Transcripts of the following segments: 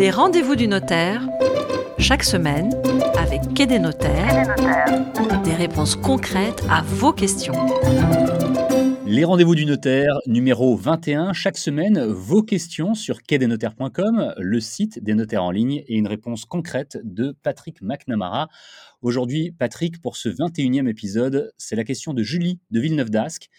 Les rendez-vous du notaire, chaque semaine, avec Quai des notaires, des réponses concrètes à vos questions. Les rendez-vous du notaire, numéro 21, chaque semaine, vos questions sur quai-des-notaires.com, le site des notaires en ligne, et une réponse concrète de Patrick McNamara. Aujourd'hui, Patrick, pour ce 21e épisode, c'est la question de Julie de Villeneuve d'Ascq.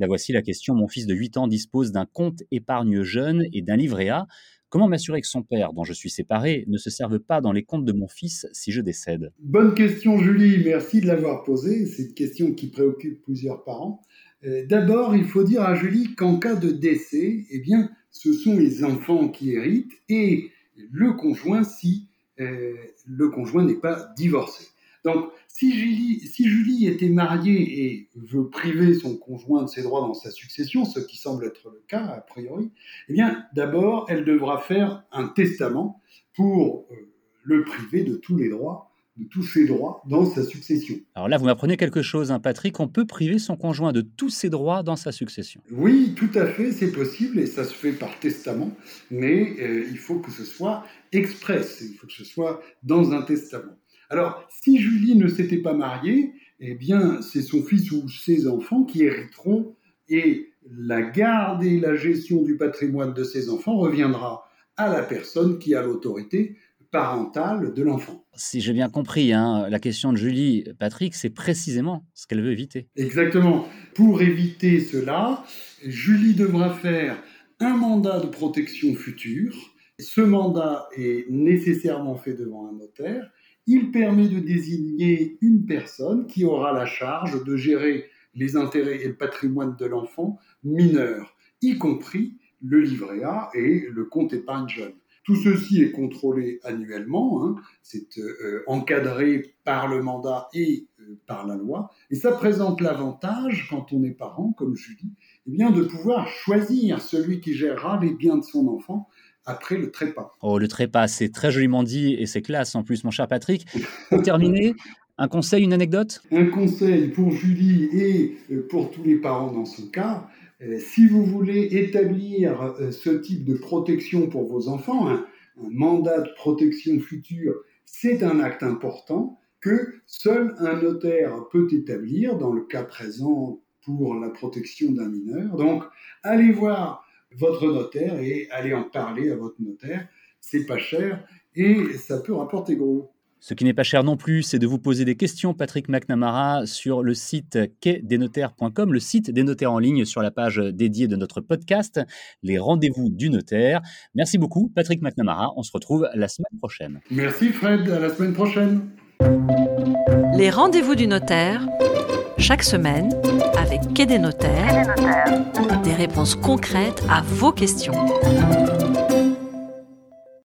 La voici la question. Mon fils de 8 ans dispose d'un compte épargne jeune et d'un livret A. Comment m'assurer que son père, dont je suis séparé, ne se serve pas dans les comptes de mon fils si je décède? Bonne question, Julie. Merci de l'avoir posée. C'est une question qui préoccupe plusieurs parents. Euh, d'abord, il faut dire à Julie qu'en cas de décès, eh bien, ce sont les enfants qui héritent et le conjoint si euh, le conjoint n'est pas divorcé. Donc, si Julie, si Julie était mariée et veut priver son conjoint de ses droits dans sa succession, ce qui semble être le cas a priori, eh bien, d'abord, elle devra faire un testament pour euh, le priver de tous les droits de tous ses droits dans sa succession. Alors là, vous m'apprenez quelque chose, hein, Patrick. On peut priver son conjoint de tous ses droits dans sa succession. Oui, tout à fait, c'est possible et ça se fait par testament, mais euh, il faut que ce soit express, il faut que ce soit dans un testament. Alors, si Julie ne s'était pas mariée, eh bien, c'est son fils ou ses enfants qui hériteront et la garde et la gestion du patrimoine de ses enfants reviendra à la personne qui a l'autorité parentale de l'enfant. Si j'ai bien compris, hein, la question de Julie, Patrick, c'est précisément ce qu'elle veut éviter. Exactement. Pour éviter cela, Julie devra faire un mandat de protection future. Ce mandat est nécessairement fait devant un notaire il permet de désigner une personne qui aura la charge de gérer les intérêts et le patrimoine de l'enfant mineur, y compris le livret A et le compte épargne jeune. Tout ceci est contrôlé annuellement, hein. c'est euh, encadré par le mandat et euh, par la loi, et ça présente l'avantage, quand on est parent, comme Julie, eh bien, de pouvoir choisir celui qui gérera les biens de son enfant après le trépas. Oh, le trépas, c'est très joliment dit et c'est classe en plus, mon cher Patrick. Pour terminer, un conseil, une anecdote? Un conseil pour Julie et euh, pour tous les parents dans son cas. Euh, si vous voulez établir euh, ce type de protection pour vos enfants, un, un mandat de protection future, c'est un acte important que seul un notaire peut établir dans le cas présent pour la protection d'un mineur. Donc, allez voir votre notaire et allez en parler à votre notaire. C'est pas cher et ça peut rapporter gros. Ce qui n'est pas cher non plus, c'est de vous poser des questions, Patrick McNamara, sur le site quai-des-notaires.com, le site des notaires en ligne sur la page dédiée de notre podcast, Les rendez-vous du notaire. Merci beaucoup, Patrick McNamara. On se retrouve la semaine prochaine. Merci, Fred. À la semaine prochaine. Les rendez-vous du notaire, chaque semaine, avec Quai des notaires, des réponses concrètes à vos questions.